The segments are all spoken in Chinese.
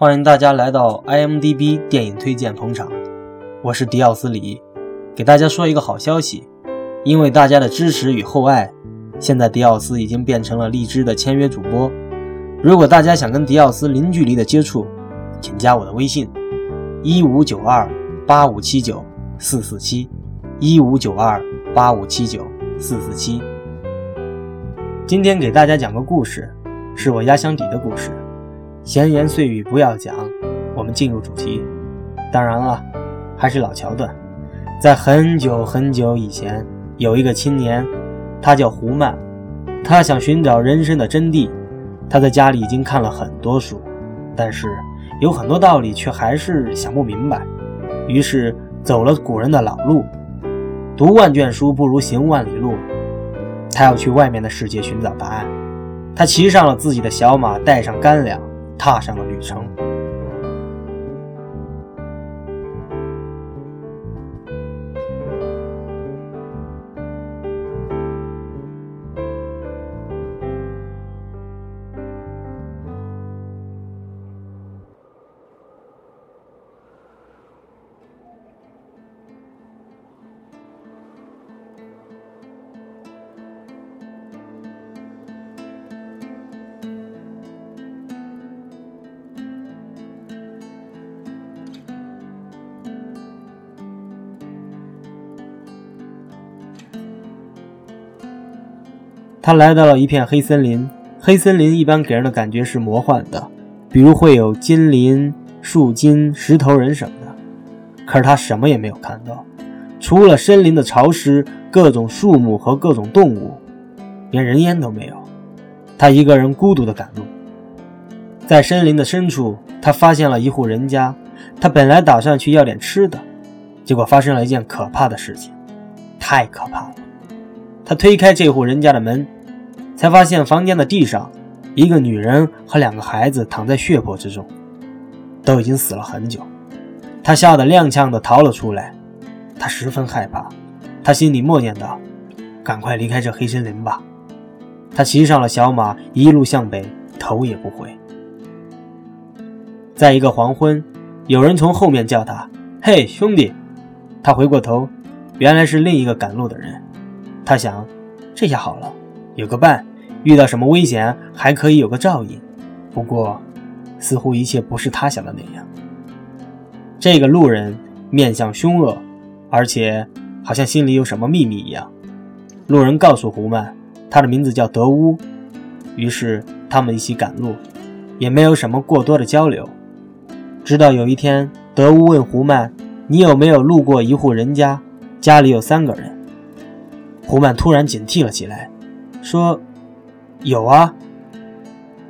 欢迎大家来到 IMDB 电影推荐捧场，我是迪奥斯里，给大家说一个好消息，因为大家的支持与厚爱，现在迪奥斯已经变成了荔枝的签约主播。如果大家想跟迪奥斯零距离的接触，请加我的微信：一五九二八五七九四四七，一五九二八五七九四四七。今天给大家讲个故事，是我压箱底的故事。闲言碎语不要讲，我们进入主题。当然了，还是老桥段。在很久很久以前，有一个青年，他叫胡曼，他想寻找人生的真谛。他在家里已经看了很多书，但是有很多道理却还是想不明白。于是走了古人的老路，读万卷书不如行万里路。他要去外面的世界寻找答案。他骑上了自己的小马，带上干粮，踏上了旅程。他来到了一片黑森林。黑森林一般给人的感觉是魔幻的，比如会有金鳞、树精、石头人什么的。可是他什么也没有看到，除了森林的潮湿、各种树木和各种动物，连人烟都没有。他一个人孤独地赶路，在森林的深处，他发现了一户人家。他本来打算去要点吃的，结果发生了一件可怕的事情，太可怕了。他推开这户人家的门，才发现房间的地上，一个女人和两个孩子躺在血泊之中，都已经死了很久。他吓得踉跄地逃了出来，他十分害怕，他心里默念道：“赶快离开这黑森林吧。”他骑上了小马，一路向北，头也不回。在一个黄昏，有人从后面叫他：“嘿，兄弟！”他回过头，原来是另一个赶路的人。他想，这下好了，有个伴，遇到什么危险还可以有个照应。不过，似乎一切不是他想的那样。这个路人面相凶恶，而且好像心里有什么秘密一样。路人告诉胡曼，他的名字叫德乌。于是他们一起赶路，也没有什么过多的交流。直到有一天，德乌问胡曼：“你有没有路过一户人家？家里有三个人。”胡曼突然警惕了起来，说：“有啊。”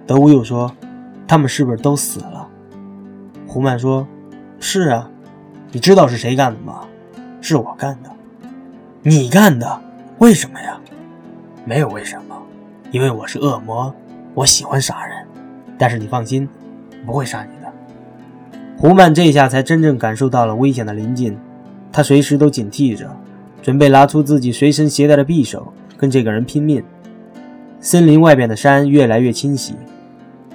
德乌又说：“他们是不是都死了？”胡曼说：“是啊。”你知道是谁干的吗？是我干的。你干的？为什么呀？没有为什么，因为我是恶魔，我喜欢杀人。但是你放心，不会杀你的。胡曼这下才真正感受到了危险的临近，他随时都警惕着。准备拿出自己随身携带的匕首，跟这个人拼命。森林外边的山越来越清晰，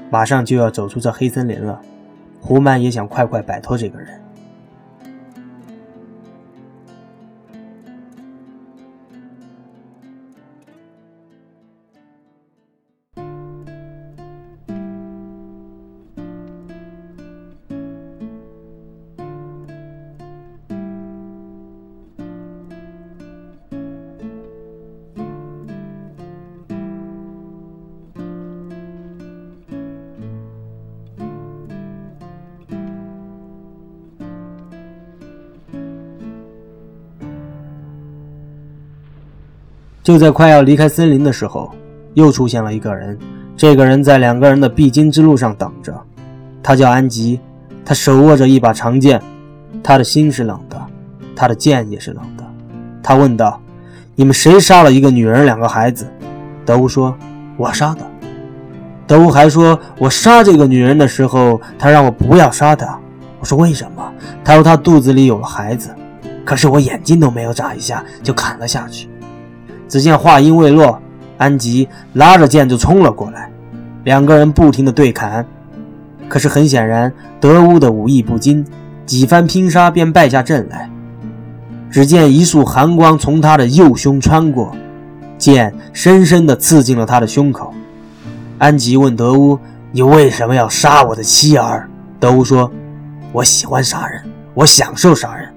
马上就要走出这黑森林了。胡曼也想快快摆脱这个人。就在快要离开森林的时候，又出现了一个人。这个人在两个人的必经之路上等着。他叫安吉，他手握着一把长剑，他的心是冷的，他的剑也是冷的。他问道：“你们谁杀了一个女人、两个孩子？”德乌说：“我杀的。”德乌还说：“我杀这个女人的时候，他让我不要杀她。我说为什么？他说她肚子里有了孩子。可是我眼睛都没有眨一下，就砍了下去。”只见话音未落，安吉拉着剑就冲了过来，两个人不停的对砍。可是很显然，德乌的武艺不精，几番拼杀便败下阵来。只见一束寒光从他的右胸穿过，剑深深的刺进了他的胸口。安吉问德乌：“你为什么要杀我的妻儿？”德乌说：“我喜欢杀人，我享受杀人。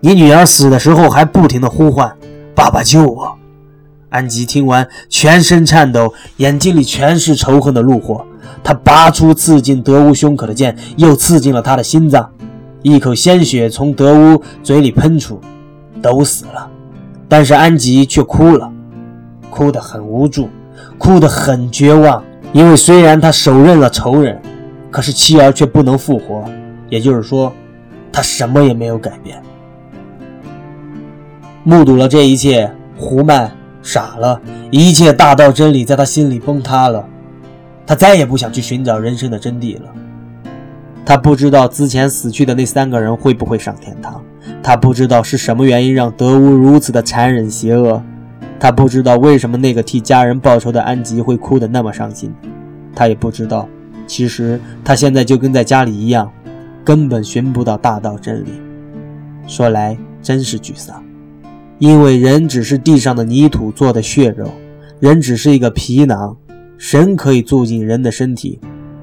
你女儿死的时候还不停的呼唤：‘爸爸救我！’”安吉听完，全身颤抖，眼睛里全是仇恨的怒火。他拔出刺进德乌胸口的剑，又刺进了他的心脏，一口鲜血从德乌嘴里喷出，都死了。但是安吉却哭了，哭得很无助，哭得很绝望。因为虽然他手刃了仇人，可是妻儿却不能复活，也就是说，他什么也没有改变。目睹了这一切，胡曼傻了，一切大道真理在他心里崩塌了，他再也不想去寻找人生的真谛了。他不知道之前死去的那三个人会不会上天堂，他不知道是什么原因让德乌如此的残忍邪恶。他不知道为什么那个替家人报仇的安吉会哭得那么伤心，他也不知道，其实他现在就跟在家里一样，根本寻不到大道真理。说来真是沮丧，因为人只是地上的泥土做的血肉，人只是一个皮囊，神可以住进人的身体，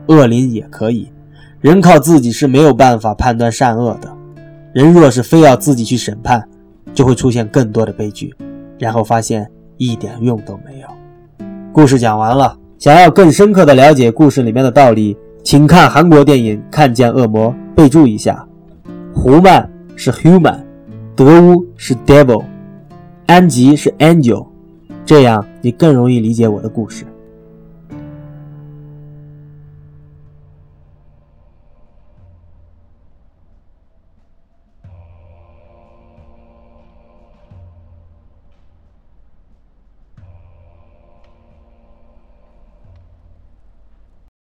恶灵也可以，人靠自己是没有办法判断善恶的，人若是非要自己去审判，就会出现更多的悲剧。然后发现一点用都没有。故事讲完了，想要更深刻的了解故事里面的道理，请看韩国电影《看见恶魔》。备注一下：胡曼是 human，德乌是 devil，安吉是 angel，这样你更容易理解我的故事。